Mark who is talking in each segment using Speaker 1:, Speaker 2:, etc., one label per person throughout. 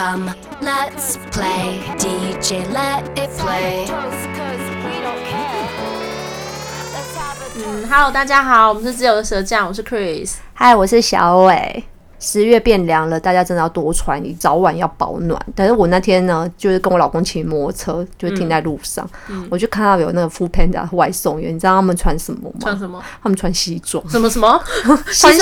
Speaker 1: Come, let's play. DJ, let it play.
Speaker 2: 嗯，Hello，大家好，我们是自由的蛇酱，我是 Chris，
Speaker 3: 嗨，我是小伟。十月变凉了，大家真的要多穿，你早晚要保暖。但是我那天呢，就是跟我老公骑摩托车，就停在路上，嗯、我就看到有那个 foodpanda 外送员，你知道他们穿什么吗？
Speaker 2: 穿什么？
Speaker 3: 他们穿西装。
Speaker 2: 什么什么？
Speaker 3: 穿西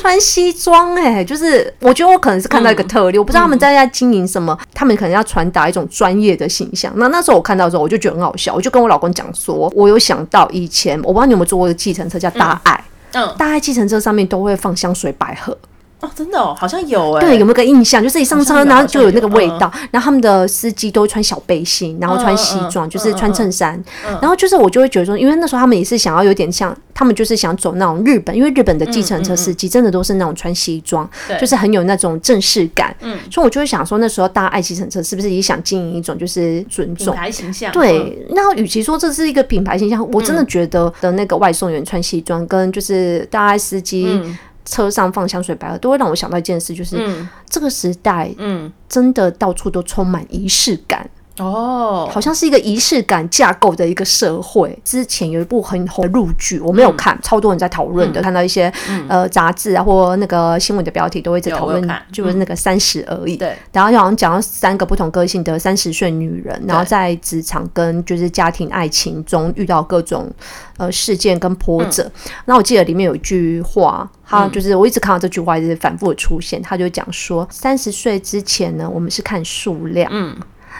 Speaker 3: 穿西装？哎、欸，就是我觉得我可能是看到一个特例，嗯、我不知道他们在在经营什么，嗯、他们可能要传达一种专业的形象。那那时候我看到的时候，我就觉得很好笑，我就跟我老公讲说，我有想到以前，我不知道你有没有坐过计程车叫大爱，嗯，嗯大爱计程车上面都会放香水百合。
Speaker 2: 哦，真的哦，好像有哎、欸。
Speaker 3: 对，有没有个印象？就是一上车，然后就有那个味道。嗯、然后他们的司机都会穿小背心，然后穿西装，嗯、就是穿衬衫。嗯、然后就是我就会觉得说，因为那时候他们也是想要有点像，他们就是想走那种日本，因为日本的计程车司机真的都是那种穿西装，就是很有那种正式感。嗯。所以我就会想说，那时候大爱计程车是不是也想经营一种就是尊重
Speaker 2: 品牌形象？
Speaker 3: 对。那与其说这是一个品牌形象，我真的觉得的那个外送员穿西装跟就是大爱司机。嗯车上放香水百合，都会让我想到一件事，就是、嗯、这个时代，嗯，真的到处都充满仪式感。哦，好像是一个仪式感架构的一个社会。之前有一部很红的陆剧，我没有看，嗯、超多人在讨论的。嗯、看到一些、嗯、呃杂志啊，或那个新闻的标题，都会在讨论，就是那个三十而已。对、嗯，然后就好像讲到三个不同个性的三十岁女人，然后在职场跟就是家庭爱情中遇到各种呃事件跟波折。那、嗯、我记得里面有一句话，他就是我一直看到这句话，就是反复的出现。他就讲说，三十岁之前呢，我们是看数量。嗯。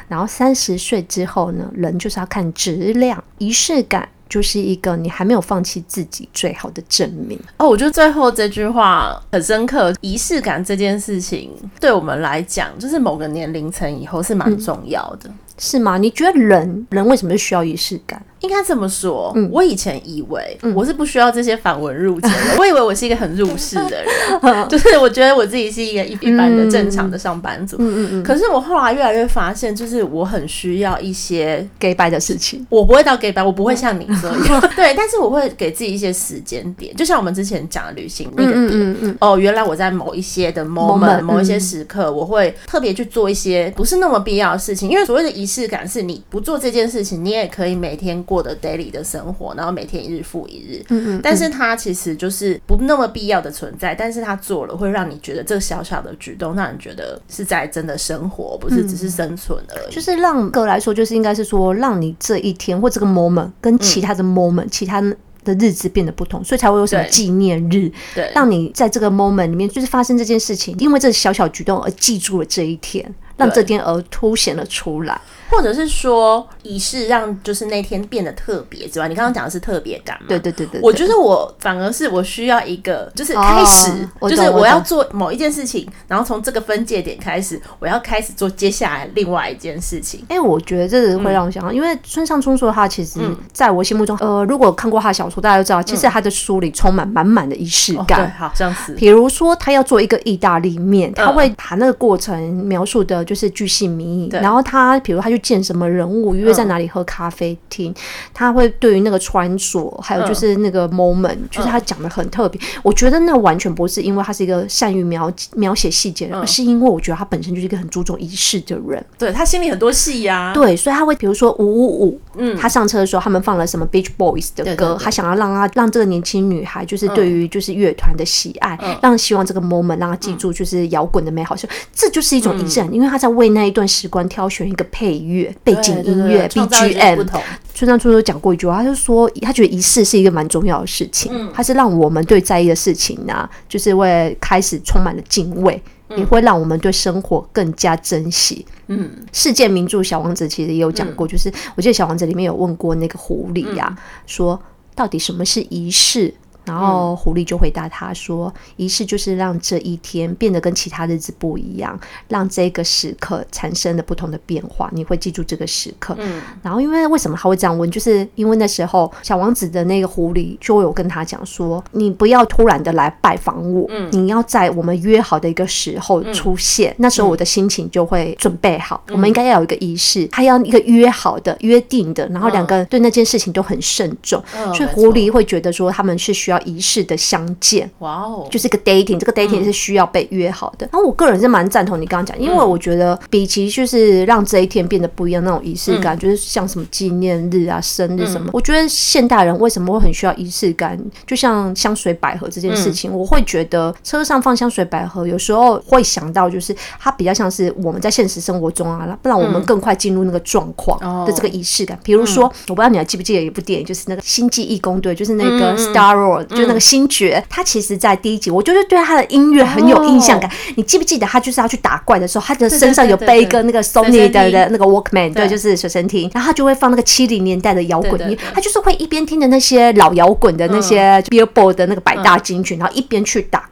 Speaker 3: 然后三十岁之后呢，人就是要看质量，仪式感就是一个你还没有放弃自己最好的证明。
Speaker 2: 哦，我觉得最后这句话很深刻。仪式感这件事情，对我们来讲，就是某个年龄层以后是蛮重要的。嗯
Speaker 3: 是吗？你觉得人人为什么需要仪式感？
Speaker 2: 应该这么说，嗯、我以前以为我是不需要这些繁文缛节的，嗯、我以为我是一个很入世的人，就是我觉得我自己是一个一一般的正常的上班族。嗯嗯嗯。可是我后来越来越发现，就是我很需要一些
Speaker 3: 给白的事情。
Speaker 2: 我不会到给白，我不会像你这样。对，但是我会给自己一些时间点，就像我们之前讲的旅行那个点。嗯嗯嗯。哦，原来我在某一些的 moment，某一些时刻，我会特别去做一些不是那么必要的事情，因为所谓的。仪式感是你不做这件事情，你也可以每天过的 daily 的生活，然后每天一日复一日。嗯嗯。但是它其实就是不那么必要的存在，但是它做了会让你觉得这个小小的举动，让你觉得是在真的生活，不是只是生存而已。
Speaker 3: 就是让个来说，就是应该是说，让你这一天或这个 moment 跟其他的 moment、嗯、其他的日子变得不同，所以才会有什么纪念日，对，让你在这个 moment 里面就是发生这件事情，因为这小小举动而记住了这一天，让这天而凸显了出来。
Speaker 2: 或者是说仪式让就是那天变得特别之外，你刚刚讲的是特别感嘛？
Speaker 3: 对对对对，
Speaker 2: 我觉得我反而是我需要一个就是开始，就是我要做某一件事情，然后从这个分界点开始，我要开始做接下来另外一件事情。
Speaker 3: 哎，我觉得这个会让我想到，因为村上春树他，其实在我心目中，呃，如果看过他的小说，大家都知道，其实他的书里充满满满的仪式感。
Speaker 2: 对，好，这样子。
Speaker 3: 比如说，他要做一个意大利面，他会把那个过程描述的就是巨细靡遗，然后他，比如他去。见什么人物，约在哪里喝咖啡厅，嗯、他会对于那个穿着，还有就是那个 moment，、嗯、就是他讲的很特别。我觉得那完全不是因为他是一个善于描描写细节的人，而、嗯、是因为我觉得他本身就是一个很注重仪式的人。
Speaker 2: 对，他心里很多戏呀、啊，
Speaker 3: 对，所以他会比如说五五五，嗯，他上车的时候他们放了什么 Beach Boys 的歌，他想要让他让这个年轻女孩就是对于就是乐团的喜爱，嗯、让希望这个 moment 让他记住就是摇滚的美好，就、嗯、这就是一种仪式因为他在为那一段时光挑选一个配乐。背景音乐 BGM，村上春树讲过一句话，他就说他觉得仪式是一个蛮重要的事情，嗯、他是让我们对在意的事情呢、啊，就是会开始充满了敬畏，嗯、也会让我们对生活更加珍惜。嗯，世界名著《小王子》其实也有讲过，嗯、就是我记得《小王子》里面有问过那个狐狸呀、啊，嗯、说到底什么是仪式？然后狐狸就回答他说：“仪式就是让这一天变得跟其他日子不一样，让这个时刻产生了不同的变化。你会记住这个时刻。嗯，然后因为为什么他会这样问？就是因为那时候小王子的那个狐狸就有跟他讲说：你不要突然的来拜访我，嗯，你要在我们约好的一个时候出现。嗯，那时候我的心情就会准备好。嗯，我们应该要有一个仪式，还要一个约好的、约定的，然后两个人对那件事情都很慎重。嗯，所以狐狸会觉得说他们是需要。”要仪式的相见。
Speaker 2: 哇哦，
Speaker 3: 就是一个 dating，这个 dating 是需要被约好的。然后我个人是蛮赞同你刚刚讲，因为我觉得比起就是让这一天变得不一样那种仪式感，就是像什么纪念日啊、生日什么，我觉得现代人为什么会很需要仪式感？就像香水百合这件事情，我会觉得车上放香水百合，有时候会想到就是它比较像是我们在现实生活中啊，不然我们更快进入那个状况的这个仪式感。比如说，我不知道你还记不记得一部电影，就是那个《星际义工队》，就是那个 Star 就那个星爵，他其实在第一集，我就是对他的音乐很有印象感。你记不记得他就是要去打怪的时候，他的身上有背一个那个 Sony 的的那个 Walkman，对，就是随身听，然后他就会放那个七零年代的摇滚音，他就是会一边听着那些老摇滚的那些 Billboard 的那个百大金曲，然后一边去打。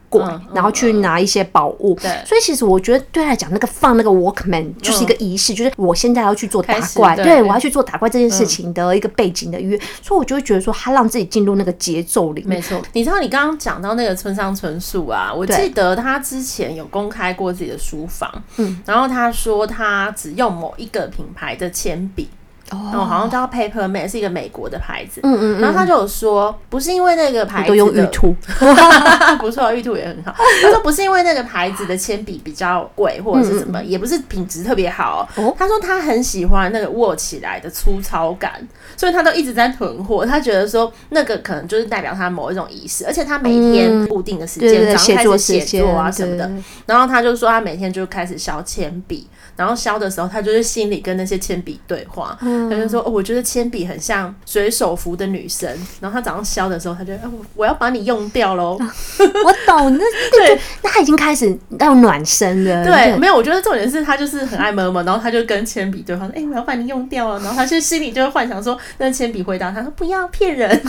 Speaker 3: 然后去拿一些宝物，对，所以其实我觉得对他来讲，那个放那个 Walkman 就是一个仪式，就是我现在要去做打怪，对，我要去做打怪这件事情的一个背景的约，所以我就会觉得说，他让自己进入那个节奏里
Speaker 2: 面。没错，你知道你刚刚讲到那个村上春树啊，我记得他之前有公开过自己的书房，嗯，然后他说他只用某一个品牌的铅笔。哦，好像叫 Paper Mate，是一个美国的牌子。嗯嗯，然后他就有说，不是因为那个牌子，都用玉兔，不错，玉兔也很好。他说不是因为那个牌子的铅笔比较贵，或者是什么，也不是品质特别好。哦他说他很喜欢那个握起来的粗糙感，所以他都一直在囤货。他觉得说那个可能就是代表他某一种仪式，而且他每天固定的时间，然后开始写作啊什么的。然后他就说他每天就开始削铅笔。然后削的时候，他就是心里跟那些铅笔对话。嗯、他就说：“哦，我觉得铅笔很像水手服的女生。”然后他早上削的时候，他就：“哦，我要把你用掉喽。”
Speaker 3: 我懂，那 对，那他已经开始要暖身了。
Speaker 2: 对，对没有，我觉得重点是他就是很爱摸摸，然后他就跟铅笔对话说：“哎、欸，我要把你用掉了。”然后他就心里就会幻想说，那铅笔回答他说：“不要骗人。”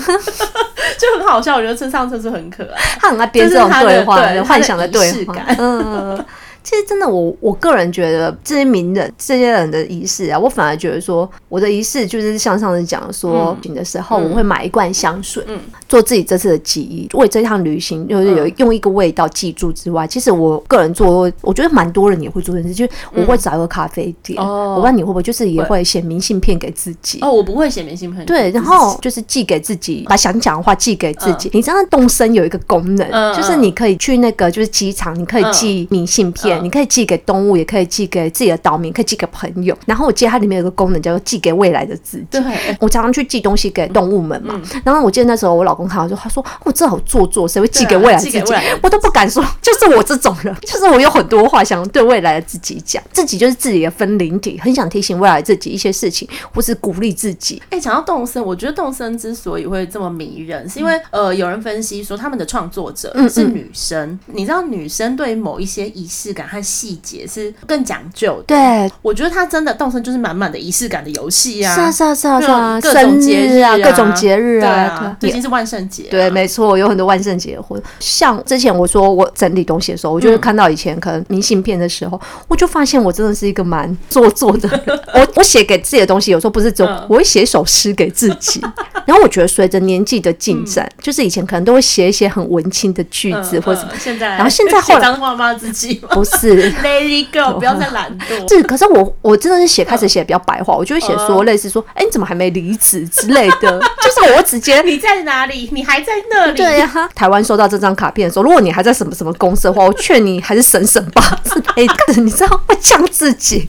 Speaker 2: 就很好笑。我觉得村上春树很可爱，
Speaker 3: 他很爱编这种对话，对幻想的对话。嗯。其实真的我，我我个人觉得这些名人、这些人的仪式啊，我反而觉得说，我的仪式就是像上次讲说，行的时候我会买一罐香水，嗯，做自己这次的记忆，为这趟旅行就是有用一个味道记住之外，其实我个人做，我觉得蛮多人也会做这件事，就是我会找一个咖啡店，哦，我不知道你会不会，就是也会写明信片给自己。
Speaker 2: 哦，我不会写明信片，
Speaker 3: 对，然后就是寄给自己，把想讲的话寄给自己。你知道动身有一个功能，就是你可以去那个就是机场，你可以寄明信片。你可以寄给动物，也可以寄给自己的岛民，可以寄给朋友。然后我记得它里面有个功能叫做寄给未来的自己。对，我常常去寄东西给动物们嘛。然后我记得那时候我老公看到就，他说：“我这好做作，谁会寄给未来的自己？”我都不敢说，就是我这种人，就是我有很多话想对未来的自己讲，自己就是自己的分灵体，很想提醒未来自己一些事情，或是鼓励自己。
Speaker 2: 哎，讲到动森，我觉得动森之所以会这么迷人，是因为呃，有人分析说他们的创作者是女生。你知道女生对于某一些仪式感和细节是更讲究的。
Speaker 3: 对，
Speaker 2: 我觉得他真的动身就是满满的仪式感的游戏啊！
Speaker 3: 是啊，是啊，是啊，
Speaker 2: 各种节日啊，
Speaker 3: 各种节日啊，
Speaker 2: 已经是万圣节。
Speaker 3: 对，没错，有很多万圣节活动。像之前我说我整理东西的时候，我就会看到以前可能明信片的时候，我就发现我真的是一个蛮做作的人。我我写给自己的东西，有时候不是只有我会写一首诗给自己。然后我觉得随着年纪的进展，就是以前可能都会写一些很文青的句子或者什么，现在，然后现在后来
Speaker 2: 话骂自己
Speaker 3: 不是。
Speaker 2: 不要再懒惰。
Speaker 3: 是，可是我我真的是写开始写比较白话，我就会写说类似说，哎，你怎么还没离职？之类的，就是我直接
Speaker 2: 你在哪里？你还在那里？
Speaker 3: 对呀。台湾收到这张卡片的时候，如果你还在什么什么公司的话，我劝你还是省省吧。哎，你知道会呛自己，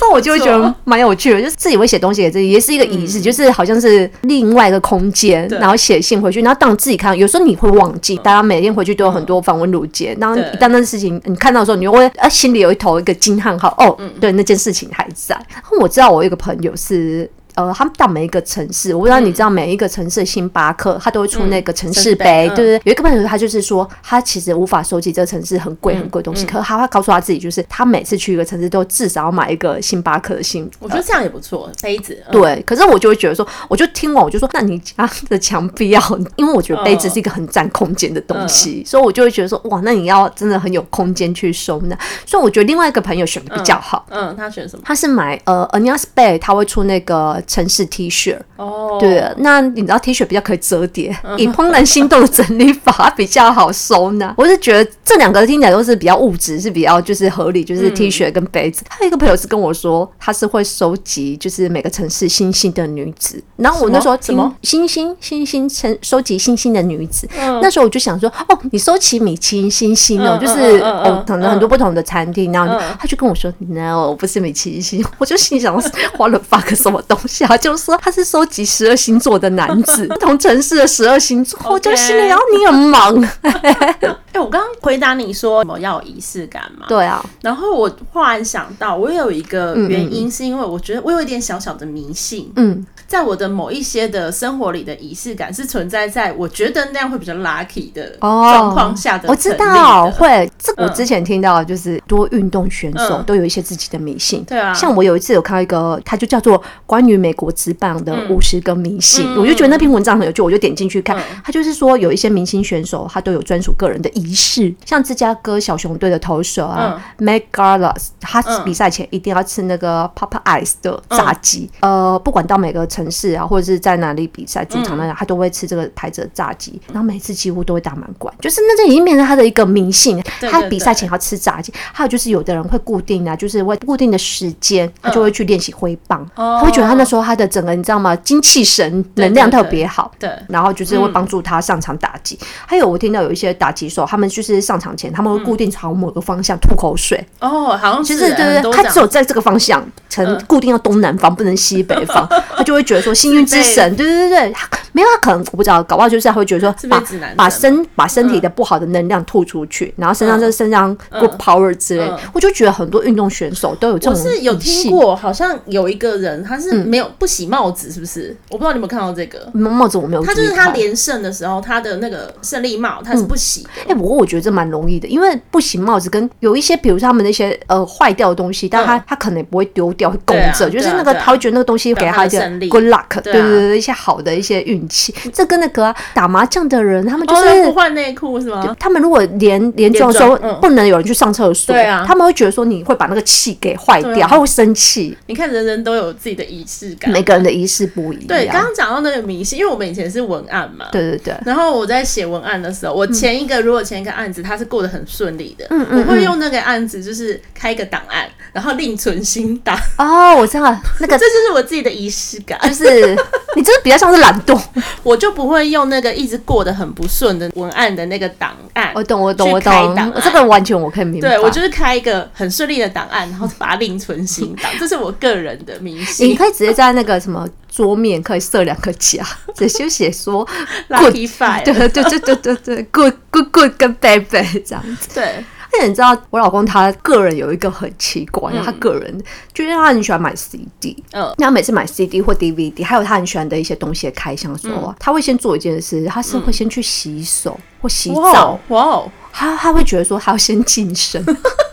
Speaker 3: 那我就会觉得蛮有趣的，就是自己会写东西给自己，也是一个仪式，就是好像是另外一个空间，然后写信回去，然后当自己看，有时候你会忘记，大家每天回去都有很多繁文縟节，然后一旦那事情你看到的时候，你就会啊心里有一头一个惊叹号哦，对，那件事情还在。我知道我有一个朋友是。呃，他们到每一个城市，我不知道你知道，每一个城市星巴克，他都会出那个城市杯，对不对？有一个朋友，他就是说，他其实无法收集这个城市很贵很贵的东西，可是他会告诉他自己，就是他每次去一个城市，都至少要买一个星巴克的星。
Speaker 2: 我觉得这样也不错，杯子。
Speaker 3: 对，可是我就会觉得说，我就听完，我就说，那你家的墙壁要，因为我觉得杯子是一个很占空间的东西，所以我就会觉得说，哇，那你要真的很有空间去收纳。所以我觉得另外一个朋友选的比较好。
Speaker 2: 嗯，他选什么？
Speaker 3: 他是买呃 a n i a s Bay，他会出那个城市 T 恤。
Speaker 2: 哦，
Speaker 3: 对，那你知道 T 恤比较可以折叠，以怦然心动的整理法比较好收纳。我是觉得这两个听起来都是比较物质，是比较就是合理，就是 T 恤跟杯子。还有一个朋友是跟我说，他是会收集就是每个城市星星的女子。然后我那时候
Speaker 2: 什么
Speaker 3: 星星星星城收集星星的女子，那时候我就想说，哦，你收集米其林星星哦，就是哦，可能很多不同的餐厅。然后他就跟我说，No，我不是米其林星。我就心想，花了 fuck 什么东西啊？就说他是收集十二星座的男子，不 同城市的十二星座。我就心里，然后你很忙。
Speaker 2: 哎，我刚刚回答你说什么要有仪式感嘛？
Speaker 3: 对啊。
Speaker 2: 然后我忽然想到，我有一个原因，是因为我觉得我有一点小小的迷信。嗯。在我的某一些的生活里的仪式感是存在在我觉得那样会比较 lucky 的状况下的。
Speaker 3: 我知道会，这我之前听到就是多运动选手都有一些自己的迷信。对啊，像我有一次有看到一个，它就叫做关于美国职棒的五十个迷信，我就觉得那篇文章很有趣，我就点进去看。他就是说有一些明星选手他都有专属个人的仪式，像芝加哥小熊队的投手啊，Matt Garza，他比赛前一定要吃那个 Papa Ice 的炸鸡。呃，不管到每个城市啊，或者是在哪里比赛，主场那样，他都会吃这个牌子的炸鸡，然后每次几乎都会打满贯，就是那这已经变成他的一个迷信。他比赛前要吃炸鸡，还有就是有的人会固定啊，就是会固定的时间，他就会去练习挥棒，他会觉得他那时候他的整个你知道吗？精气神能量特别好，对，然后就是会帮助他上场打击。还有我听到有一些打击手，他们就是上场前他们会固定朝某个方向吐口水，
Speaker 2: 哦，好像
Speaker 3: 就是对对，他只有在这个方向，成固定要东南方，不能西北方，他就会觉得说。幸运之神，对对对对，没有他可能我不知道，搞不好就是他会觉得说把把身把身体的不好的能量吐出去，然后身上就身上 good power 之类。我就觉得很多运动选手都有这种。
Speaker 2: 我是有听过，好像有一个人他是没有不洗帽子，是不是？我不知道你有没有看到这个
Speaker 3: 帽子，我没有。
Speaker 2: 他就是他连胜的时候，他的那个胜利帽他是不洗的。
Speaker 3: 哎，不过我觉得这蛮容易的，因为不洗帽子跟有一些，比如说他们那些呃坏掉的东西，但他他可能也不会丢掉，会供着，就是那个他会觉得那个东西给他一点 good luck。对对对，一些好的一些运气，这跟那个打麻将的人，他们就是
Speaker 2: 不换内裤是吗？
Speaker 3: 他们如果连连庄说不能有人去上厕所，对啊，他们会觉得说你会把那个气给坏掉，他会生气。
Speaker 2: 你看人人都有自己的仪式感，
Speaker 3: 每个人的仪式不一样。
Speaker 2: 对，刚刚讲到那个迷信，因为我们以前是文案嘛，
Speaker 3: 对对对。
Speaker 2: 然后我在写文案的时候，我前一个如果前一个案子它是过得很顺利的，嗯嗯，我会用那个案子就是开一个档案，然后另存新档。
Speaker 3: 哦，我知道那个，
Speaker 2: 这就是我自己的仪式感，
Speaker 3: 就是你就是。比较像是懒惰，
Speaker 2: 我就不会用那个一直过得很不顺的文案的那个档案。
Speaker 3: 我懂，我懂，我懂。这个完全我可以明白。
Speaker 2: 对，我就是开一个很顺利的档案，然后把它另存新档。这是我个人的明信。
Speaker 3: 你可以直接在那个什么桌面可以设两个夹，直接写
Speaker 2: 说 five。
Speaker 3: 对对对对对对，good good good 跟 bad bad 这样子。
Speaker 2: 对。
Speaker 3: 那你知道我老公他个人有一个很奇怪，他个人就是他很喜欢买 CD，嗯，那他每次买 CD 或 DVD，还有他很喜欢的一些东西的开箱的时候，他会先做一件事，他是会先去洗手或洗澡，哇哦，他他会觉得说他要先净身。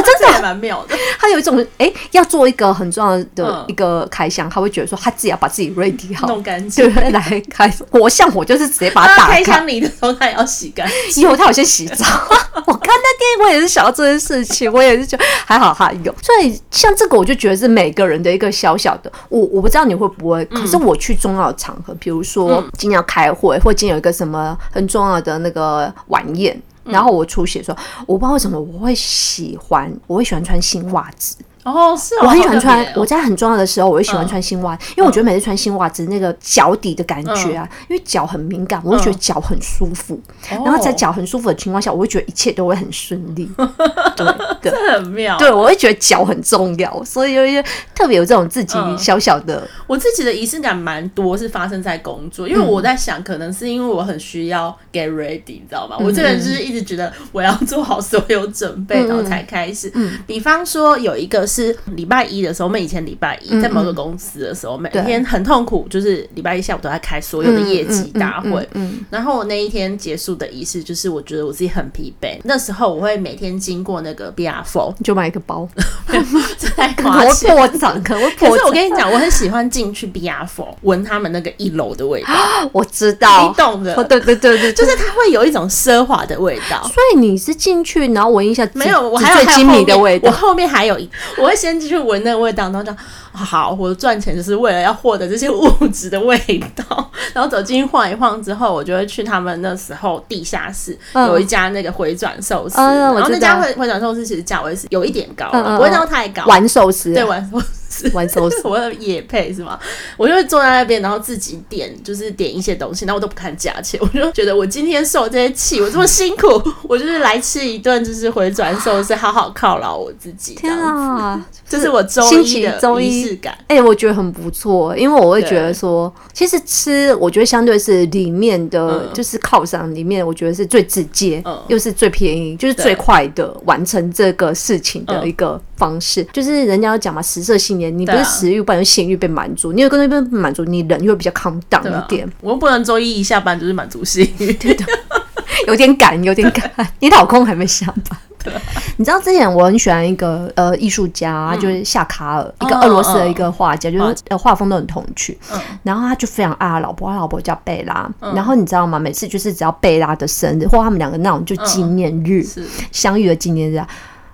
Speaker 3: 真的还蛮妙的，他有一种哎、欸，要做一个很重要的一个开箱，他会觉得说他自己要把自己 ready 好，
Speaker 2: 弄干净，
Speaker 3: 对，来开。我像我就是直接把它 打开。
Speaker 2: 开箱里的时候他也要洗干净，
Speaker 3: 以后他有先洗澡。我看那天我也是想到这件事情，我也是觉得还好还有。所以像这个，我就觉得是每个人的一个小小的。我我不知道你会不会，可是我去重要的场合，比如说今天要开会，或今天有一个什么很重要的那个晚宴。然后我出血说，我不知道为什么我会喜欢，我会喜欢穿新袜子。
Speaker 2: 哦，是哦，
Speaker 3: 我很喜欢穿。我在很重要的时候，我会喜欢穿新袜，因为我觉得每次穿新袜子，那个脚底的感觉啊，因为脚很敏感，我会觉得脚很舒服。然后在脚很舒服的情况下，我会觉得一切都会很顺利。对，
Speaker 2: 这很妙。
Speaker 3: 对，我会觉得脚很重要，所以有一些特别有这种自己小小的。
Speaker 2: 我自己的仪式感蛮多，是发生在工作，因为我在想，可能是因为我很需要 get ready，你知道吗？我这个人就是一直觉得我要做好所有准备，然后才开始。比方说有一个。是礼拜一的时候，我们以前礼拜一在某个公司的时候，每天很痛苦，就是礼拜一下午都在开所有的业绩大会。然后我那一天结束的仪式，就是我觉得我自己很疲惫。那时候我会每天经过那个 BR4，
Speaker 3: 就买一个包，
Speaker 2: 在破产，可可是我跟你讲，我很喜欢进去 BR4，闻他们那个一楼的味道。
Speaker 3: 我知道，
Speaker 2: 你懂的。
Speaker 3: 对对对对，
Speaker 2: 就是它会有一种奢华的味道。
Speaker 3: 所以你是进去，然后闻一下，
Speaker 2: 没有，我还有最精米的味道。我后面还有一。我会先去闻那个味道，然后讲好，我赚钱就是为了要获得这些物质的味道。然后走进去晃一晃之后，我就会去他们那时候地下室、嗯、有一家那个回转寿司，嗯、然后那家回回转寿司其实价位是有一点高不会到太高。
Speaker 3: 玩寿司，
Speaker 2: 对，玩寿司。玩寿司，我的业配是吗？我就会坐在那边，然后自己点，就是点一些东西，然后我都不看价钱，我就觉得我今天受这些气，我这么辛苦，我就是来吃一顿，就是回转寿司，好好犒劳我自己。天啊，这是我周一的仪式感。
Speaker 3: 哎、欸，我觉得很不错，因为我会觉得说，其实吃，我觉得相对是里面的，就是犒赏里面，我觉得是最直接，嗯、又是最便宜，就是最快的完成这个事情的一个方式。就是人家要讲嘛，食色性也。你不是食欲，不然性欲被满足。你有跟那边满足，你人又会比较 calm down 一点。
Speaker 2: 啊、我又不能周一一下班就是满足性欲，
Speaker 3: 对的，有点赶，有点赶。你老公还没下班。对你知道之前我很喜欢一个呃艺术家，嗯、就是夏卡尔，一个俄罗斯的一个画家，嗯、就是呃画风都很童趣。嗯、然后他就非常爱他老婆，他老婆叫贝拉。嗯、然后你知道吗？每次就是只要贝拉的生日，或他们两个那种就纪念日，嗯、相遇的纪念日，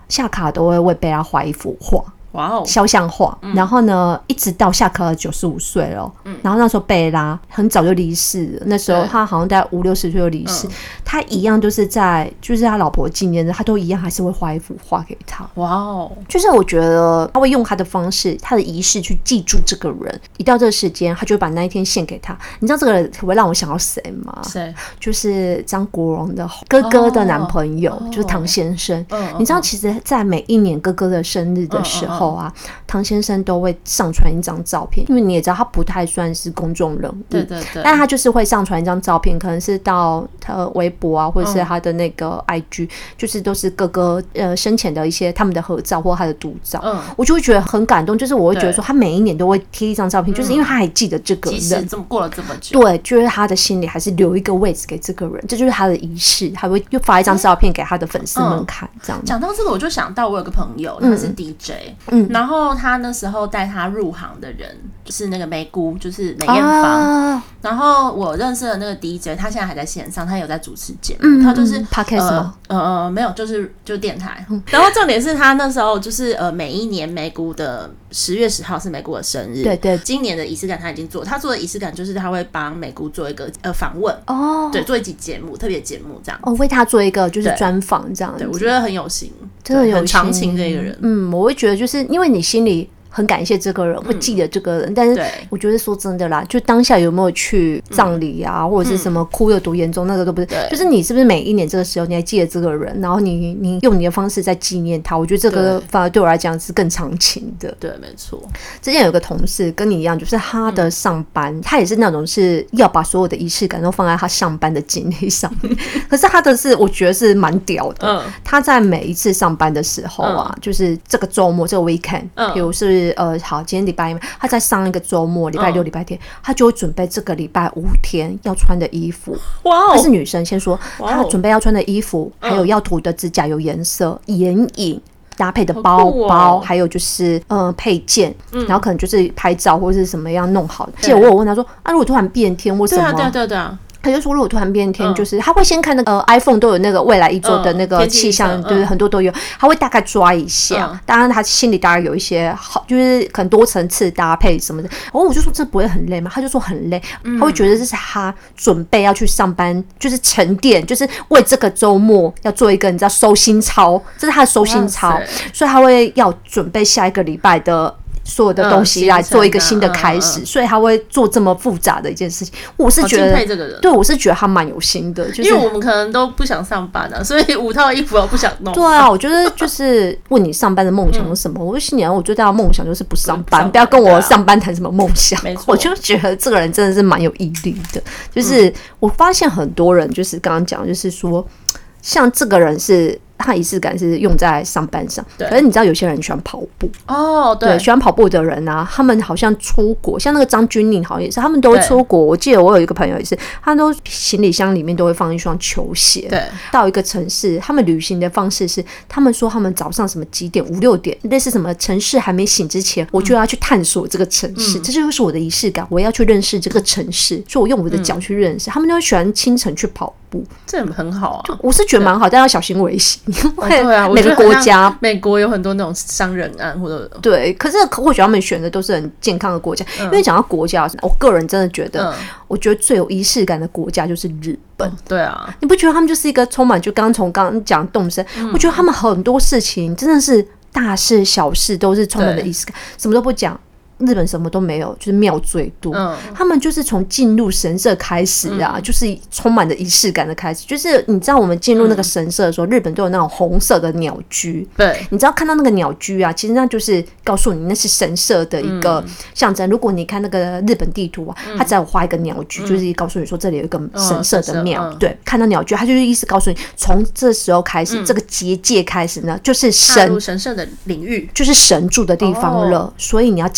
Speaker 3: 夏卡尔都会为贝拉画一幅画。哇哦，肖像画，嗯、然后呢，一直到夏卡尔九十五岁了，嗯、然后那时候贝拉很早就离世了，那时候他好像在五六十岁就离世，嗯、他一样就是在就是他老婆纪念日，他都一样还是会画一幅画给他。哇哦，就是我觉得他会用他的方式，他的仪式去记住这个人，一到这个时间，他就会把那一天献给他。你知道这个人会让我想到谁吗？谁？就是张国荣的哥哥的男朋友，哦、就是唐先生。嗯、你知道，其实，在每一年哥哥的生日的时候。啊，唐先生都会上传一张照片，因为你也知道他不太算是公众人物，对对对，但他就是会上传一张照片，可能是到他的微博啊，或者是他的那个 IG，、嗯、就是都是哥哥呃生前的一些他们的合照或他的独照，嗯，我就会觉得很感动，就是我会觉得说他每一年都会贴一张照片，就是因为他还记得这个人，即使
Speaker 2: 这么过了这么久，
Speaker 3: 对，就是他的心里还是留一个位置给这个人，这就是他的仪式，他会又发一张照片给他的粉丝们看，嗯、这样。
Speaker 2: 讲到这个，我就想到我有个朋友，他是 DJ，嗯。然后他那时候带他入行的人就是那个梅姑，就是梅艳芳。啊、然后我认识的那个 DJ，他现在还在线上，他有在主持节目。嗯、他就是
Speaker 3: Podcast？
Speaker 2: 呃呃没有，就是就电台。嗯、然后重点是他那时候就是呃每一年梅姑的十月十号是梅姑的生日。对对。今年的仪式感他已经做，他做的仪式感就是他会帮梅姑做一个呃访问哦，对，做一集节目，特别节目这样。哦，
Speaker 3: 为他做一个就是专访这样。
Speaker 2: 对，我觉得很有心，
Speaker 3: 真的有
Speaker 2: 很长情这个人。
Speaker 3: 嗯，我会觉得就是因为你心里。很感谢这个人，会记得这个人，嗯、但是我觉得说真的啦，就当下有没有去葬礼啊，嗯、或者是什么哭有多严重，嗯、那个都不是。对就是你是不是每一年这个时候你还记得这个人，然后你你用你的方式在纪念他，我觉得这个反而对我来讲是更长情的。
Speaker 2: 对，没错。
Speaker 3: 之前有个同事跟你一样，就是他的上班，嗯、他也是那种是要把所有的仪式感都放在他上班的经历上面。可是他的是，我觉得是蛮屌的。嗯。他在每一次上班的时候啊，嗯、就是这个周末这个 weekend，嗯，比如是。呃，好，今天礼拜一，他在上一个周末，礼拜六、礼拜天，他就会准备这个礼拜五天要穿的衣服。哇哦！她是女生，先说，她准备要穿的衣服，还有要涂的指甲油颜色、眼影搭配的包包，还有就是呃配件，然后可能就是拍照或者是什么样弄好。记得我有问他说，啊，如果突然变天，或什么？
Speaker 2: 对对对。
Speaker 3: 他就说，如果突然变天，就是他会先看那个 iPhone 都有那个未来一周的那个气象，对，很多都有，他会大概抓一下。当然，他心里当然有一些好，就是可能多层次搭配什么的。然后我就说，这不会很累吗？他就说很累，他会觉得这是他准备要去上班，就是沉淀，就是为这个周末要做一个你知道收心操，这是他的收心操，所以他会要准备下一个礼拜的。所有的东西来做一个新的开始，所以他会做这么复杂的一件事情。我是觉得，对，我是觉得他蛮有心的，就是
Speaker 2: 因为我们可能都不想上班啊，所以五套衣服我不想弄。
Speaker 3: 对啊，我觉得就是问你上班的梦想是什么？我就心里，我最大的梦想就是不上班，不要跟我上班谈什么梦想。我就觉得这个人真的是蛮有毅力的。就是我发现很多人，就是刚刚讲，就是说像这个人是。他仪式感是用在上班上，可是你知道有些人喜欢跑步。哦，对，对，喜欢跑步的人啊，他们好像出国，像那个张钧甯，好像也是，他们都会出国。我记得我有一个朋友也是，他都行李箱里面都会放一双球鞋。对，到一个城市，他们旅行的方式是，他们说他们早上什么几点，五六点，类似什么城市还没醒之前，我就要去探索这个城市，嗯、这就是我的仪式感，我要去认识这个城市，所以我用我的脚去认识。嗯、他们都喜欢清晨去跑。步，
Speaker 2: 这很好啊。
Speaker 3: 我是觉得蛮好，但要小心危险。
Speaker 2: 哦、对啊，
Speaker 3: 每个国家，
Speaker 2: 美国有很多那种伤人案或者
Speaker 3: 对，可是或许他们选的都是很健康的国家。嗯、因为讲到国家，我个人真的觉得，嗯、我觉得最有仪式感的国家就是日本。
Speaker 2: 嗯、对啊，
Speaker 3: 你不觉得他们就是一个充满就刚刚从刚刚讲动身，嗯、我觉得他们很多事情真的是大事小事都是充满了仪式感，什么都不讲。日本什么都没有，就是庙最多。嗯，他们就是从进入神社开始啊，嗯、就是充满着仪式感的开始。就是你知道，我们进入那个神社的时候，嗯、日本都有那种红色的鸟居。对，你知道看到那个鸟居啊，其实那就是告诉你那是神社的一个象征。嗯、如果你看那个日本地图啊，它只要画一个鸟居，嗯、就是告诉你说这里有一个神社的庙。嗯、对，看到鸟居，它就是意思告诉你，从这时候开始，嗯、这个结界开始呢，就是神
Speaker 2: 神社的领域，
Speaker 3: 就是神住的地方了。哦、所以你要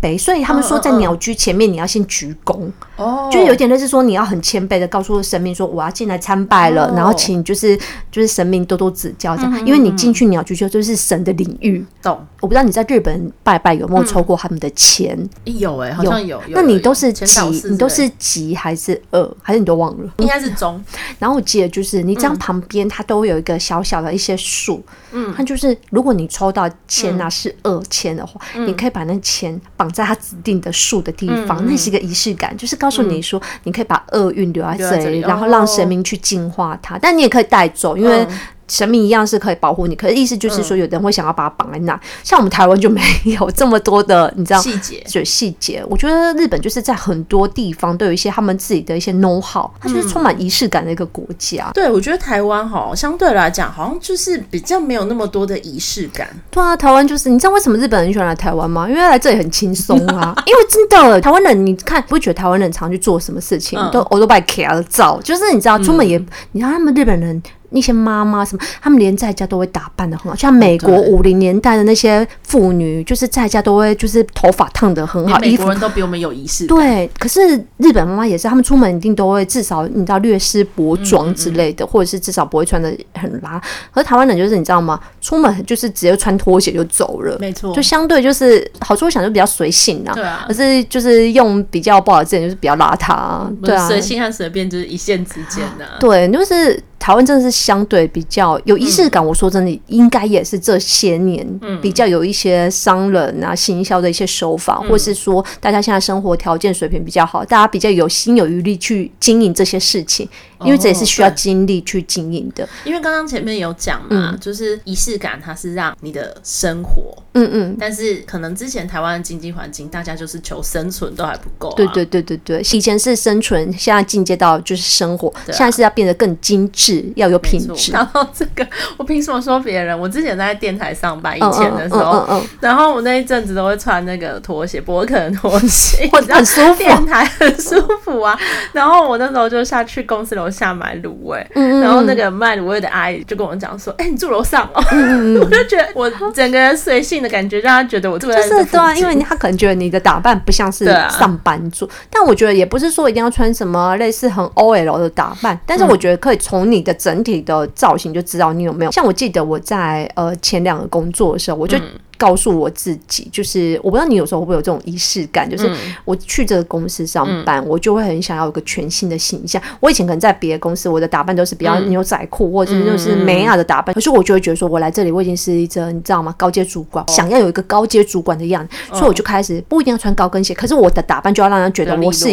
Speaker 3: 谦。所以他们说，在鸟居前面你要先鞠躬，哦，就有点类似说你要很谦卑的告诉神明说我要进来参拜了，然后请就是就是神明多多指教这样，因为你进去你要去就就是神的领域。懂？我不知道你在日本拜拜有没有抽过他们的签？
Speaker 2: 有哎，好像有。
Speaker 3: 那你都是几，你都是几还是二，还是你都忘了？
Speaker 2: 应该是中。
Speaker 3: 然后我记得就是你这样旁边它都有一个小小的一些树，嗯，它就是如果你抽到签啊是二签的话，你可以把那钱绑在它。指定的树的地方，那是一个仪式感，就是告诉你说，你可以把厄运留在这里，然后让神明去净化它。但你也可以带走，因为。神明一样是可以保护你，可是意思就是说，有的人会想要把它绑在那，嗯、像我们台湾就没有这么多的，你知道细节，就细节。我觉得日本就是在很多地方都有一些他们自己的一些 know how，它就是充满仪式感的一个国家。
Speaker 2: 嗯、对，我觉得台湾哈，相对来讲好像就是比较没有那么多的仪式感。
Speaker 3: 对啊，台湾就是，你知道为什么日本人喜欢来台湾吗？因为来这里很轻松啊。因为真的，台湾人你看，不会觉得台湾人常去做什么事情，嗯、都我都把卡了照，就是你知道出门也，嗯、你看他们日本人。那些妈妈什么，他们连在家都会打扮的很好，像美国五零年代的那些妇女，就是在家都会就是头发烫的很好，
Speaker 2: 美国人都比我们有仪式。
Speaker 3: 对，可是日本妈妈也是，他们出门一定都会至少你知道略施薄妆之类的，或者是至少不会穿得很拉。可是台湾人就是你知道吗？出门就是直接穿拖鞋就走了，没错，就相对就是好处我想就比较随性啊。对啊，可是就是用比较不好的字眼就是比较邋遢。对啊，
Speaker 2: 随性和随便就是一线之间的。
Speaker 3: 对，就是。台湾真的是相对比较有仪式感，我说真的，应该也是这些年比较有一些商人啊、行销的一些手法，或是说大家现在生活条件水平比较好，大家比较有心有余力去经营这些事情，因为这也是需要精力去经营的。
Speaker 2: 因为刚刚前面有讲嘛，就是仪式感，它是让你的生活，嗯嗯，但是可能之前台湾的经济环境，大家就是求生存都还不够。
Speaker 3: 对对对对对，以前是生存，现在进阶到就是生活，现在是要变得更精致。要有品质。
Speaker 2: 然后这个，我凭什么说别人？我之前在电台上班以前的时候，然后我那一阵子都会穿那个拖鞋，博肯拖鞋，
Speaker 3: 很舒服，
Speaker 2: 电台很舒服啊。然后我那时候就下去公司楼下买卤味，然后那个卖卤味的阿姨就跟我讲说：“哎，你住楼上哦。” 我就觉得我整个人随性的感觉，让他觉得我住在
Speaker 3: 就是对啊，因为他可能觉得你的打扮不像是上班族，但我觉得也不是说一定要穿什么类似很 OL 的打扮，但是我觉得可以从你的整体的造型就知道你有没有。像我记得我在呃前两个工作的时候，我就。告诉我自己，就是我不知道你有时候会不会有这种仪式感，就是我去这个公司上班，我就会很想要有个全新的形象。我以前可能在别的公司，我的打扮都是比较牛仔裤或者就是美雅的打扮，可是我就会觉得说，我来这里我已经是一个你知道吗？高阶主管，想要有一个高阶主管的样子，所以我就开始不一定要穿高跟鞋，可是我的打扮就要让人觉得我是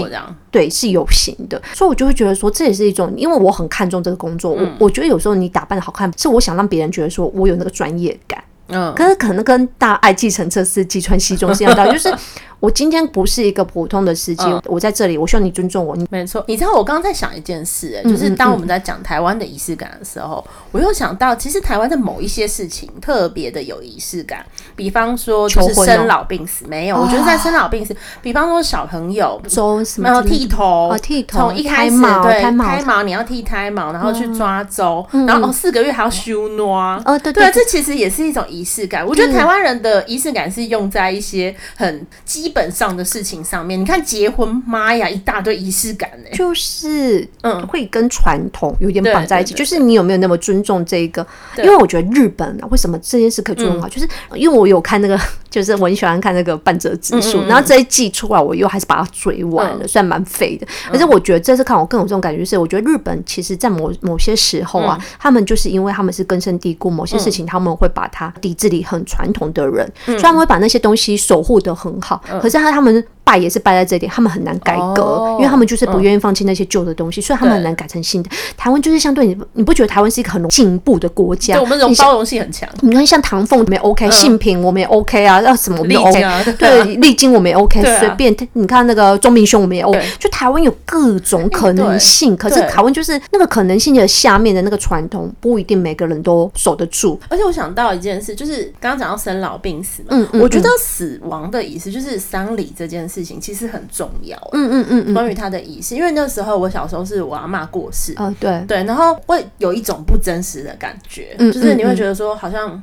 Speaker 3: 对是有型的，所以我就会觉得说，这也是一种，因为我很看重这个工作，我我觉得有时候你打扮的好看，是我想让别人觉得说我有那个专业感。嗯，可是可能跟大爱计程车司机穿西装是一样的，就是。我今天不是一个普通的司机，嗯、我在这里，我希望你尊重我。你
Speaker 2: 没错，你知道我刚刚在想一件事、欸，就是当我们在讲台湾的仪式感的时候，我又想到，其实台湾的某一些事情特别的有仪式感，比方说就是生老病死，没有，我觉得在生老病死，比方说小朋友
Speaker 3: 周什
Speaker 2: 么，剃头，
Speaker 3: 剃头，
Speaker 2: 从一开始对胎毛，你要剃胎毛，然后去抓周，嗯、然后哦四个月还要修诺，哦对对，这其实也是一种仪式感。我觉得台湾人的仪式感是用在一些很基本上的事情上面，你看结婚，妈呀，一大堆仪式感呢，
Speaker 3: 就是嗯，会跟传统有点绑在一起。就是你有没有那么尊重这一个？因为我觉得日本啊，为什么这件事可以做很好？就是因为我有看那个就是我很喜欢看那个半泽直树，然后这一季出来，我又还是把它追完了，虽然蛮废的。而且我觉得这次看我更有这种感觉，就是我觉得日本其实在某某些时候啊，他们就是因为他们是根深蒂固，某些事情他们会把它抵制里很传统的人，所以他们会把那些东西守护的很好。可是他他们。败也是败在这点，他们很难改革，哦、因为他们就是不愿意放弃那些旧的东西，嗯、所以他们很难改成新的。台湾就是相对你，你不觉得台湾是一个很进步的国家？
Speaker 2: 对，我们这种包容性很强。
Speaker 3: 你看，像唐凤我们也 OK，性平我们也 OK 啊，要什么我们都 OK，啊对，丽晶我们也 OK，随便。你看那个钟明兄我们也 OK，就台湾有各种可能性，可是台湾就是那个可能性的下面的那个传统，不一定每个人都守得住。
Speaker 2: 而且我想到一件事，就是刚刚讲到生老病死嘛，嗯，我觉得死亡的意思就是丧礼这件事情，其实很。重要，嗯嗯嗯嗯，关于他的仪式，因为那时候我小时候是我阿妈过世，
Speaker 3: 嗯，对
Speaker 2: 对，然后会有一种不真实的感觉，嗯，就是你会觉得说好像。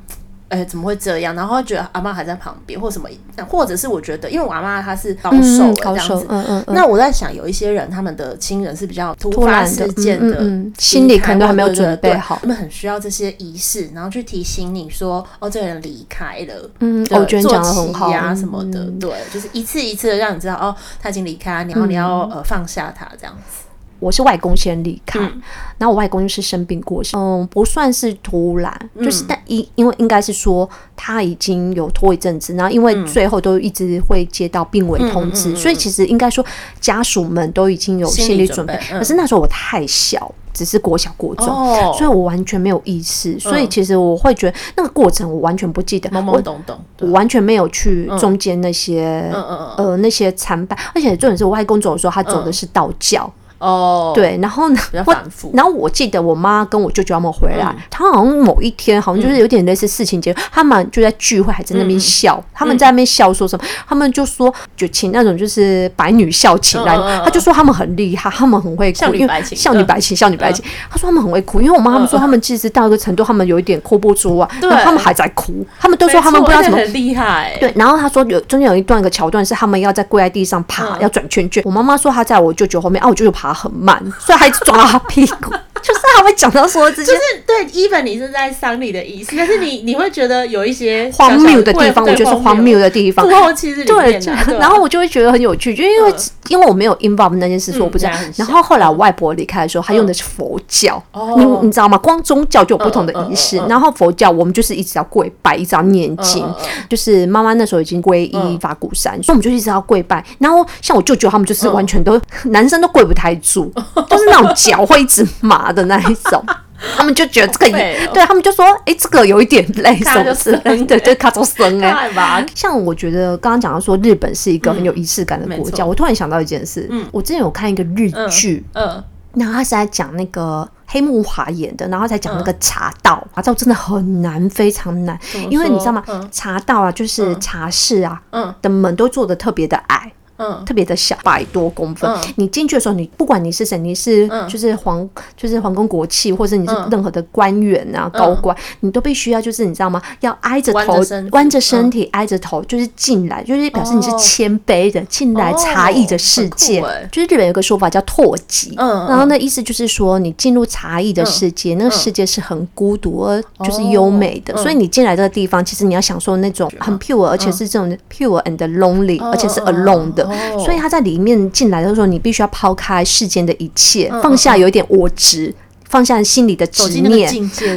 Speaker 2: 哎、欸，怎么会这样？然后会觉得阿妈还在旁边，或什么，或者是我觉得，因为我阿妈她是高寿这样子，嗯嗯，那我在想，有一些人他们的亲人是比较突发事件的，心里可能都还没有准备好，他们很需要这些仪式，然后去提醒你说，哦，这个人离开了，嗯，我觉得讲的很好啊，什么的，嗯、对，就是一次一次的让你知道，哦，他已经离开，然后你要呃放下他这样子。
Speaker 3: 我是外公先离开，嗯、然后我外公就是生病过世，嗯，不算是突然，嗯、就是但因因为应该是说他已经有拖一阵子，然后因为最后都一直会接到病危通知，嗯、所以其实应该说家属们都已经有心理准备。准备嗯、可是那时候我太小，只是国小国中，哦、所以我完全没有意识，所以其实我会觉得那个过程我完全不记得，懵懵懂懂，我完全没有去中间那些、嗯、呃那些参拜，而且重点是我外公走的时候，他走的是道教。哦，oh, 对，然后呢，我然后我记得我妈跟我舅舅他们回来，嗯、他好像某一天好像就是有点类似事情节，嗯、他们就在聚会，还在那边笑，嗯、他们在那边笑说什么？嗯、他们就说就请那种就是白女笑起来，嗯、他就说他们很厉害，他们很会哭，因为白请，孝女白情，笑女白请。他说他们很会哭，因为我妈他们说他们其实到一个程度，他们有一点哭不出啊，对，他们还在哭，他们都说他们不知道怎么
Speaker 2: 很厉害。
Speaker 3: 对，然后他说有中间有一段一个桥段是他们要在跪在地上爬，嗯、要转圈圈。我妈妈说她在我舅舅后面，啊，我舅舅爬很慢。所以还抓他屁股，就是他会讲到说这些，
Speaker 2: 就是对，even 你是在丧礼的意思，但是你 你会觉得有一些
Speaker 3: 荒谬的地方，我觉得是荒谬的地方。
Speaker 2: 对，
Speaker 3: 然后我就会觉得很有趣，就因为因为我没有 involve 那件事，所以我不知道。然后后来我外婆离开的时候，她用的是佛教，你你知道吗？光宗教就有不同的仪式，然后佛教我们就是一直要跪拜，一直要念经。就是妈妈那时候已经皈依法鼓山，所以我们就一直要跪拜。然后像我舅舅他们就是完全都 男生都跪不太住。就是那种脚会一直麻的那一种，他们就觉得这个也，对他们就说，哎，这个有一点累，是不是？对 对，卡住生哎。像我觉得刚刚讲到说日本是一个很有仪式感的国家，我突然想到一件事，嗯。我之前有看一个日剧，嗯，然后他是在讲那个黑木华演的，然后在讲那个茶道，茶道真的很难，非常难，因为你知道吗？茶道啊，就是茶室啊，嗯，的门都做的特别的矮。嗯，特别的小，百多公分。你进去的时候，你不管你是谁，你是就是皇，就是皇宫国戚，或者你是任何的官员啊、高官，你都必须要就是你知道吗？要挨着头，弯着身体，挨着头，就是进来，就是表示你是谦卑的进来茶艺的世界。就是日本有个说法叫拓籍，嗯，然后那意思就是说，你进入茶艺的世界，那个世界是很孤独而就是优美的，所以你进来这个地方，其实你要享受那种很 pure，而且是这种 pure and lonely，而且是 alone 的。所以他在里面进来的时候，你必须要抛开世间的一切，放下有一点我执。放下心里的执念，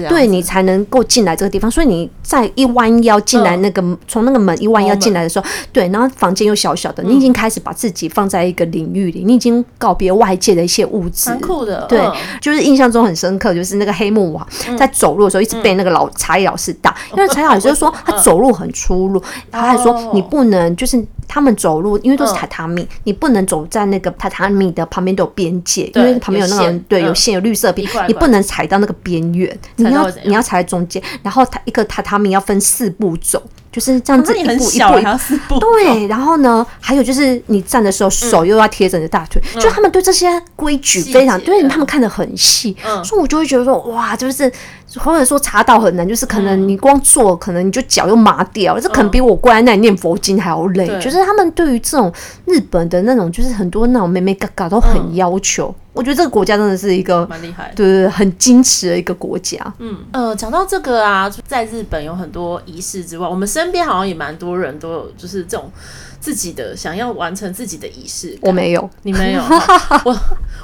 Speaker 3: 对你才能够进来这个地方。所以你在一弯腰进来那个从那个门一弯腰进来的时候，对，然后房间又小小的，你已经开始把自己放在一个领域里，你已经告别外界的一些物质。
Speaker 2: 蛮酷的，
Speaker 3: 对，就是印象中很深刻，就是那个黑木瓦在走路的时候一直被那个老茶艺老师打，因为茶艺老师就说 他走路很粗鲁，他还说你不能就是他们走路，因为都是榻榻米，你不能走在那个榻榻米的旁边都有边界，因为旁边有那种对有线有绿色边。你不能踩到那个边缘，你要你要踩在中间，然后它一个榻榻米要分四步走，就是这样子一步一步一步。对，然后呢，还有就是你站的时候手又要贴着你的大腿，就他们对这些规矩非常，对他们看得很细，所以我就会觉得说哇，就是或者说茶道很难，就是可能你光坐，可能你就脚又麻掉，这可能比我跪在那里念佛经还要累。就是他们对于这种日本的那种，就是很多那种妹妹嘎嘎都很要求。我觉得这个国家真的是一个
Speaker 2: 蛮厉害，
Speaker 3: 对对，很矜持的一个国家。
Speaker 2: 嗯呃，讲到这个啊，在日本有很多仪式之外，我们身边好像也蛮多人都有，就是这种。自己的想要完成自己的仪式，
Speaker 3: 我没有，
Speaker 2: 你没有。我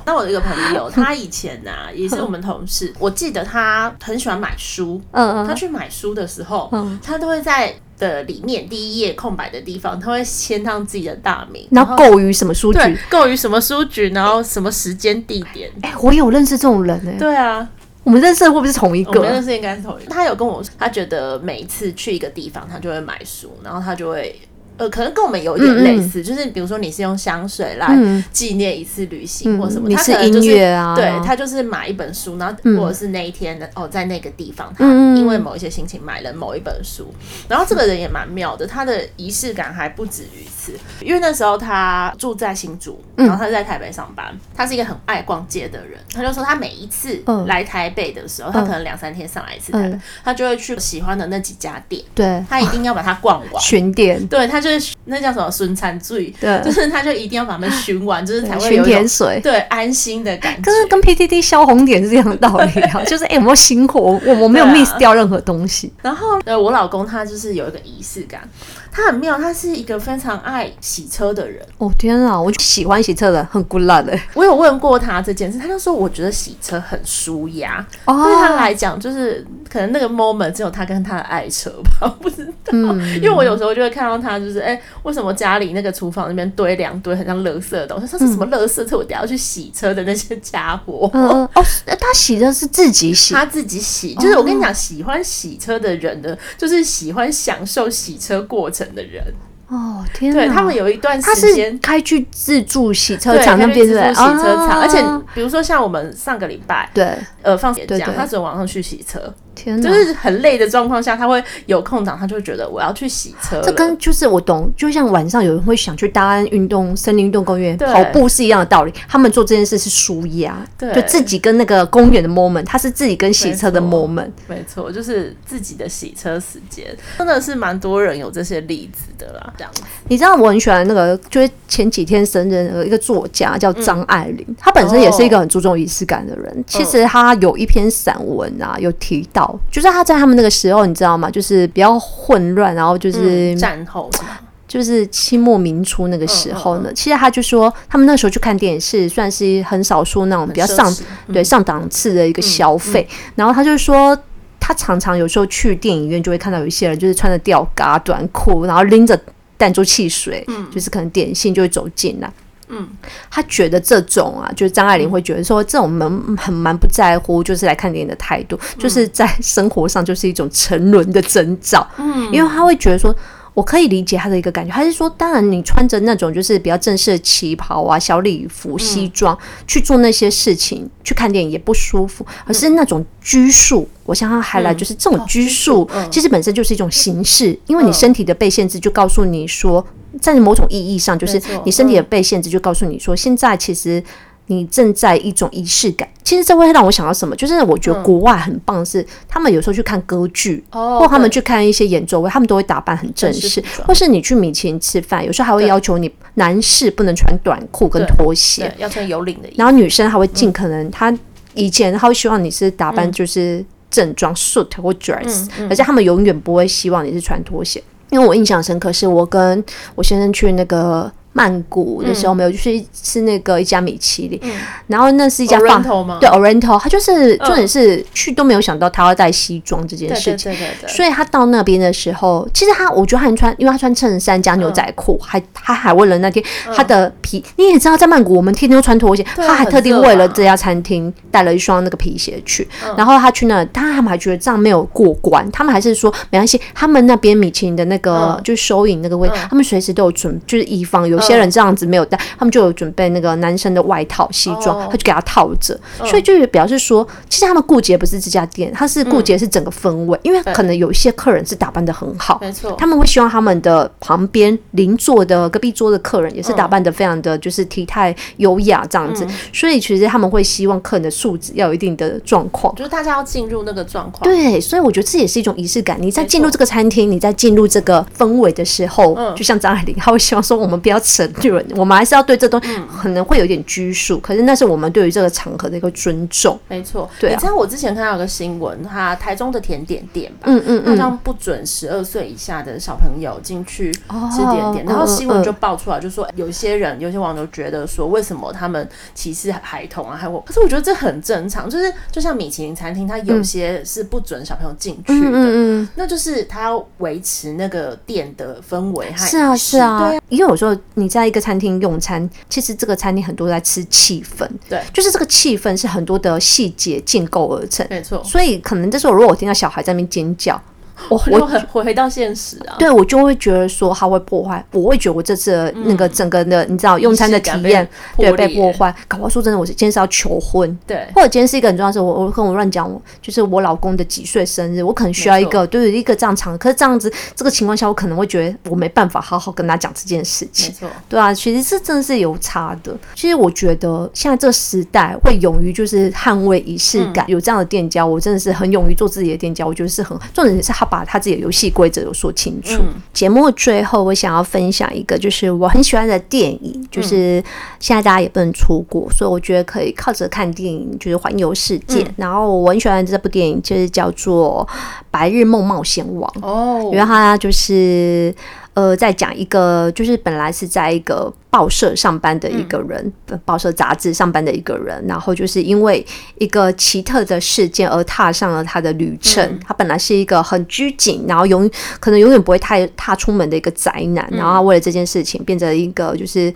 Speaker 2: 那我有一个朋友，他以前啊也是我们同事，我记得他很喜欢买书，嗯嗯，他去买书的时候，嗯，他都会在的里面第一页空白的地方，他会签上自己的大名，
Speaker 3: 然后购于什么书局，
Speaker 2: 购于什么书局，然后什么时间地点。
Speaker 3: 哎，我有认识这种人哎，
Speaker 2: 对啊，
Speaker 3: 我们认识的会不会是同一个？
Speaker 2: 我们认识应该是同一个。他有跟我说，他觉得每一次去一个地方，他就会买书，然后他就会。呃，可能跟我们有一点类似，嗯嗯，就是比如说你是用香水来纪念一次旅行或什么，
Speaker 3: 嗯、
Speaker 2: 他可
Speaker 3: 能就是音乐啊，
Speaker 2: 对，他就是买一本书，然后或者是那一天的、嗯、哦，在那个地方，他因为某一些心情买了某一本书，然后这个人也蛮妙的，他的仪式感还不止于此，因为那时候他住在新竹，然后他是在台北上班，他是一个很爱逛街的人，他就说他每一次来台北的时候，他可能两三天上来一次台北，他就会去喜欢的那几家店，对，他一定要把它逛完，巡
Speaker 3: 店，
Speaker 2: 对他就是。那叫什么孙餐罪？对，就是他就一定要把他们寻完，就是才会
Speaker 3: 有甜水，
Speaker 2: 对，安心的感觉。
Speaker 3: 跟跟 PTT 消红点是这样的道理啊，就是哎、欸，有没有辛苦？我我没有 miss 掉任何东西。
Speaker 2: 然后呃，我老公他就是有一个仪式感。他很妙，他是一个非常爱洗车的人。
Speaker 3: 哦天啊，我喜欢洗车的，很 good luck 的。
Speaker 2: 我有问过他这件事，他就说我觉得洗车很舒压。哦，对他来讲，就是可能那个 moment 只有他跟他的爱车吧，不知道。嗯，因为我有时候就会看到他，就是哎、欸，为什么家里那个厨房那边堆两堆很像垃圾的东西？他说是什么垃圾车？我等下要去洗车的那些家伙。
Speaker 3: 嗯哦，他洗的是自己洗，
Speaker 2: 他自己洗。就是我跟你讲，喜欢洗车的人呢，就是喜欢享受洗车过程的人
Speaker 3: 哦，天，
Speaker 2: 对他们有一段时间
Speaker 3: 开去自助洗车场那边是洗车场，
Speaker 2: 而且比如说像我们上个礼拜对呃放假，他只能晚上去洗车。就是很累的状况下，他会有空档，他就会觉得我要去洗车。
Speaker 3: 这跟就是我懂，就像晚上有人会想去大安运动森林运动公园跑步是一样的道理。他们做这件事是舒压，对，就自己跟那个公园的 moment，他是自己跟洗车的 moment。
Speaker 2: 没错，就是自己的洗车时间，真的是蛮多人有这些例子的啦。这样，
Speaker 3: 你知道我很喜欢那个，就是前几天生日有一个作家叫张爱玲，她、嗯、本身也是一个很注重仪式感的人。哦、其实她有一篇散文啊，有提到。就是他在他们那个时候，你知道吗？就是比较混乱，然后就是
Speaker 2: 战后，
Speaker 3: 就是清末民初那个时候呢。其实他就说，他们那时候去看电影是算是很少数那种比较上对上档次的一个消费。然后他就说，他常常有时候去电影院就会看到有一些人就是穿着吊嘎短裤，然后拎着弹珠汽水，就是可能点心就会走进来。嗯，他觉得这种啊，就是张爱玲会觉得说，这种蛮很蛮不在乎，就是来看电影的态度，嗯、就是在生活上就是一种沉沦的征兆。嗯，因为他会觉得说，我可以理解他的一个感觉，他是说，当然你穿着那种就是比较正式的旗袍啊、小礼服、西装、嗯、去做那些事情，去看电影也不舒服，而是那种拘束。嗯、我想要还来就是这种拘束，其实本身就是一种形式，因为你身体的被限制，就告诉你说。在某种意义上，就是你身体的被限制，就告诉你说，现在其实你正在一种仪式感。其实这会让我想到什么？就是我觉得国外很棒，是他们有时候去看歌剧，或他们去看一些演奏会，他们都会打扮很正式。或是你去米其林吃饭，有时候还会要求你男士不能穿短裤跟拖鞋，
Speaker 2: 要穿有领的。
Speaker 3: 然后女生还会尽可能，她以前她会希望你是打扮就是正装 suit 或 dress，而且他们永远不会希望你是穿拖鞋。因为我印象深刻，是我跟我先生去那个。曼谷的时候没有就是吃那个一家米其林，然后那是一家放对 Oriental，他就是重点是去都没有想到他要带西装这件事情，所以他到那边的时候，其实他我觉得他很穿，因为他穿衬衫加牛仔裤，还他还为了那天他的皮，你也知道在曼谷我们天天都穿拖鞋，他还特地为了这家餐厅带了一双那个皮鞋去，然后他去那，他他们还觉得这样没有过关，他们还是说没关系，他们那边米其林的那个就是收银那个位，他们随时都有准，就是以防有。些人这样子没有带，他们就有准备那个男生的外套、西装，他就给他套着，所以就表示说，其实他们顾及不是这家店，他是顾及是整个氛围，因为可能有一些客人是打扮的很好，没错，他们会希望他们的旁边邻座的隔壁桌的客人也是打扮的非常的就是体态优雅这样子，所以其实他们会希望客人的素质要有一定的状况，
Speaker 2: 就是大家要进入那个状况，
Speaker 3: 对，所以我觉得这也是一种仪式感。你在进入这个餐厅，你在进入这个氛围的时候，就像张爱玲，她会希望说我们不要 我们还是要对这东西可能会有点拘束，可是那是我们对于这个场合的一个尊重。
Speaker 2: 没错，对。你知道我之前看到有个新闻，他台中的甜点店吧，嗯嗯嗯，好像不准十二岁以下的小朋友进去吃甜点，然后新闻就爆出来，就说有些人、有些网友觉得说，为什么他们歧视孩童啊？还有，可是我觉得这很正常，就是就像米其林餐厅，它有些是不准小朋友进去的，嗯嗯，那就是他要维持那个店的氛围。
Speaker 3: 是啊，是啊，对啊，因为有时候你在一个餐厅用餐，其实这个餐厅很多在吃气氛，对，就是这个气氛是很多的细节建构而成，没错。所以可能这时候，如果我听到小孩在那边尖叫。
Speaker 2: 我我很回到现实啊，
Speaker 3: 对，我就会觉得说他会破坏，我会觉得我这次那个整个的你知道用餐的体验对被破坏。搞不好说真的，我是今天是要求婚，对，或者今天是一个很重要的事，我我跟我乱讲，就是我老公的几岁生日，我可能需要一个对一个这样场，可是这样子这个情况下，我可能会觉得我没办法好好跟他讲这件事情，没错，对啊，其实是真的是有差的。其实我觉得现在这个时代会勇于就是捍卫仪式感，有这样的店家，我真的是很勇于做自己的店家，我觉得是很重点是他。把他自己的游戏规则有说清楚。节、嗯、目最后，我想要分享一个，就是我很喜欢的电影，就是现在大家也不能出国，所以我觉得可以靠着看电影，就是环游世界。嗯、然后我很喜欢这部电影，就是叫做《白日梦冒险王》哦，因为它就是。呃，在讲一个，就是本来是在一个报社上班的一个人，嗯、报社杂志上班的一个人，然后就是因为一个奇特的事件而踏上了他的旅程。嗯、他本来是一个很拘谨，然后永可能永远不会太踏出门的一个宅男，嗯、然后他为了这件事情变成一个就是。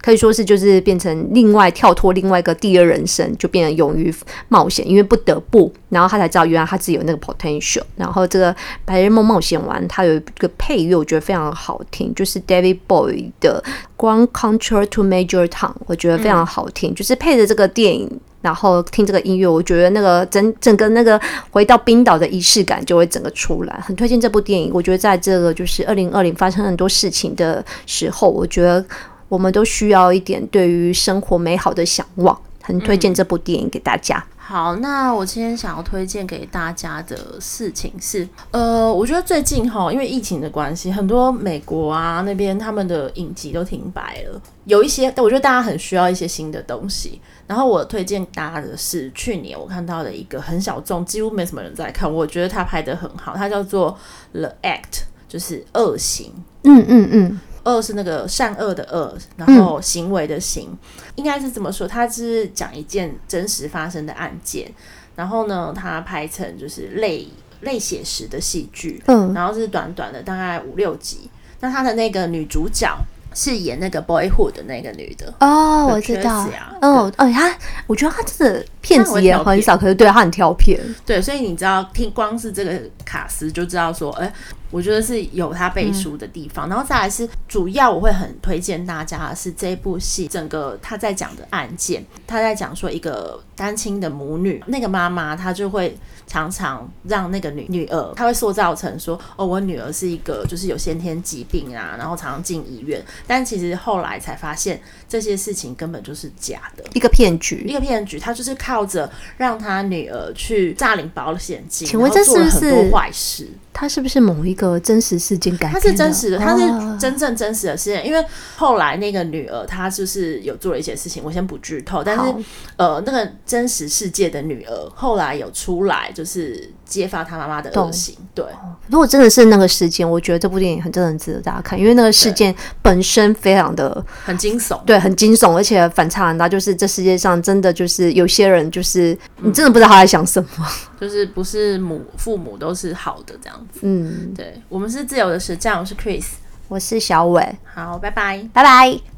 Speaker 3: 可以说是就是变成另外跳脱另外一个第二人生，就变得勇于冒险，因为不得不，然后他才知道原来他自己有那个 potential。然后这个《白日梦冒险王》他有一个配乐，我觉得非常好听，就是 David Bowie 的《Grand Contour to Major Tom》，我觉得非常好听。就是配着这个电影，然后听这个音乐，我觉得那个整整个那个回到冰岛的仪式感就会整个出来。很推荐这部电影。我觉得在这个就是二零二零发生很多事情的时候，我觉得。我们都需要一点对于生活美好的向往，很推荐这部电影给大家。嗯、
Speaker 2: 好，那我今天想要推荐给大家的事情是，呃，我觉得最近哈，因为疫情的关系，很多美国啊那边他们的影集都停摆了，有一些，我觉得大家很需要一些新的东西。然后我推荐大家的是去年我看到的一个很小众，几乎没什么人在看，我觉得他拍的很好，它叫做《The Act》，就是恶行。嗯嗯嗯。嗯恶是那个善恶的恶，然后行为的行，嗯、应该是这么说。它是讲一件真实发生的案件，然后呢，它拍成就是类类写实的戏剧，嗯，然后是短短的大概五六集。那他的那个女主角是演那个 Boyhood 的那个女的
Speaker 3: 哦，我知道，哦哦，他我觉得她真的片子也很少，可是对她很挑片，
Speaker 2: 对，所以你知道听光是这个卡斯就知道说，哎。我觉得是有他背书的地方，嗯、然后再来是主要我会很推荐大家的是这部戏，整个他在讲的案件，他在讲说一个单亲的母女，那个妈妈她就会常常让那个女女儿，她会塑造成说，哦，我女儿是一个就是有先天疾病啊，然后常常进医院，但其实后来才发现这些事情根本就是假的，
Speaker 3: 一个骗局，
Speaker 2: 一个骗局，他就是靠着让他女儿去诈领保险金，请问这是不是坏事？
Speaker 3: 他是不是某一个真实事件改编的？他
Speaker 2: 是真实的，他是真正真实的事件。因为后来那个女儿，她就是有做了一些事情，我先不剧透。但是，呃，那个真实世界的女儿后来有出来，就是揭发他妈妈的恶行。对，
Speaker 3: 如果真的是那个事件，我觉得这部电影很真的很值得大家看，因为那个事件本身非常的
Speaker 2: 很惊悚，
Speaker 3: 对，很惊悚，而且反差很大。就是这世界上真的就是有些人，就是你真的不知道他在想什么。嗯
Speaker 2: 就是不是母父母都是好的这样子，嗯，对，我们是自由的时间，我是 Chris，
Speaker 3: 我是小伟，
Speaker 2: 好，拜拜，
Speaker 3: 拜拜。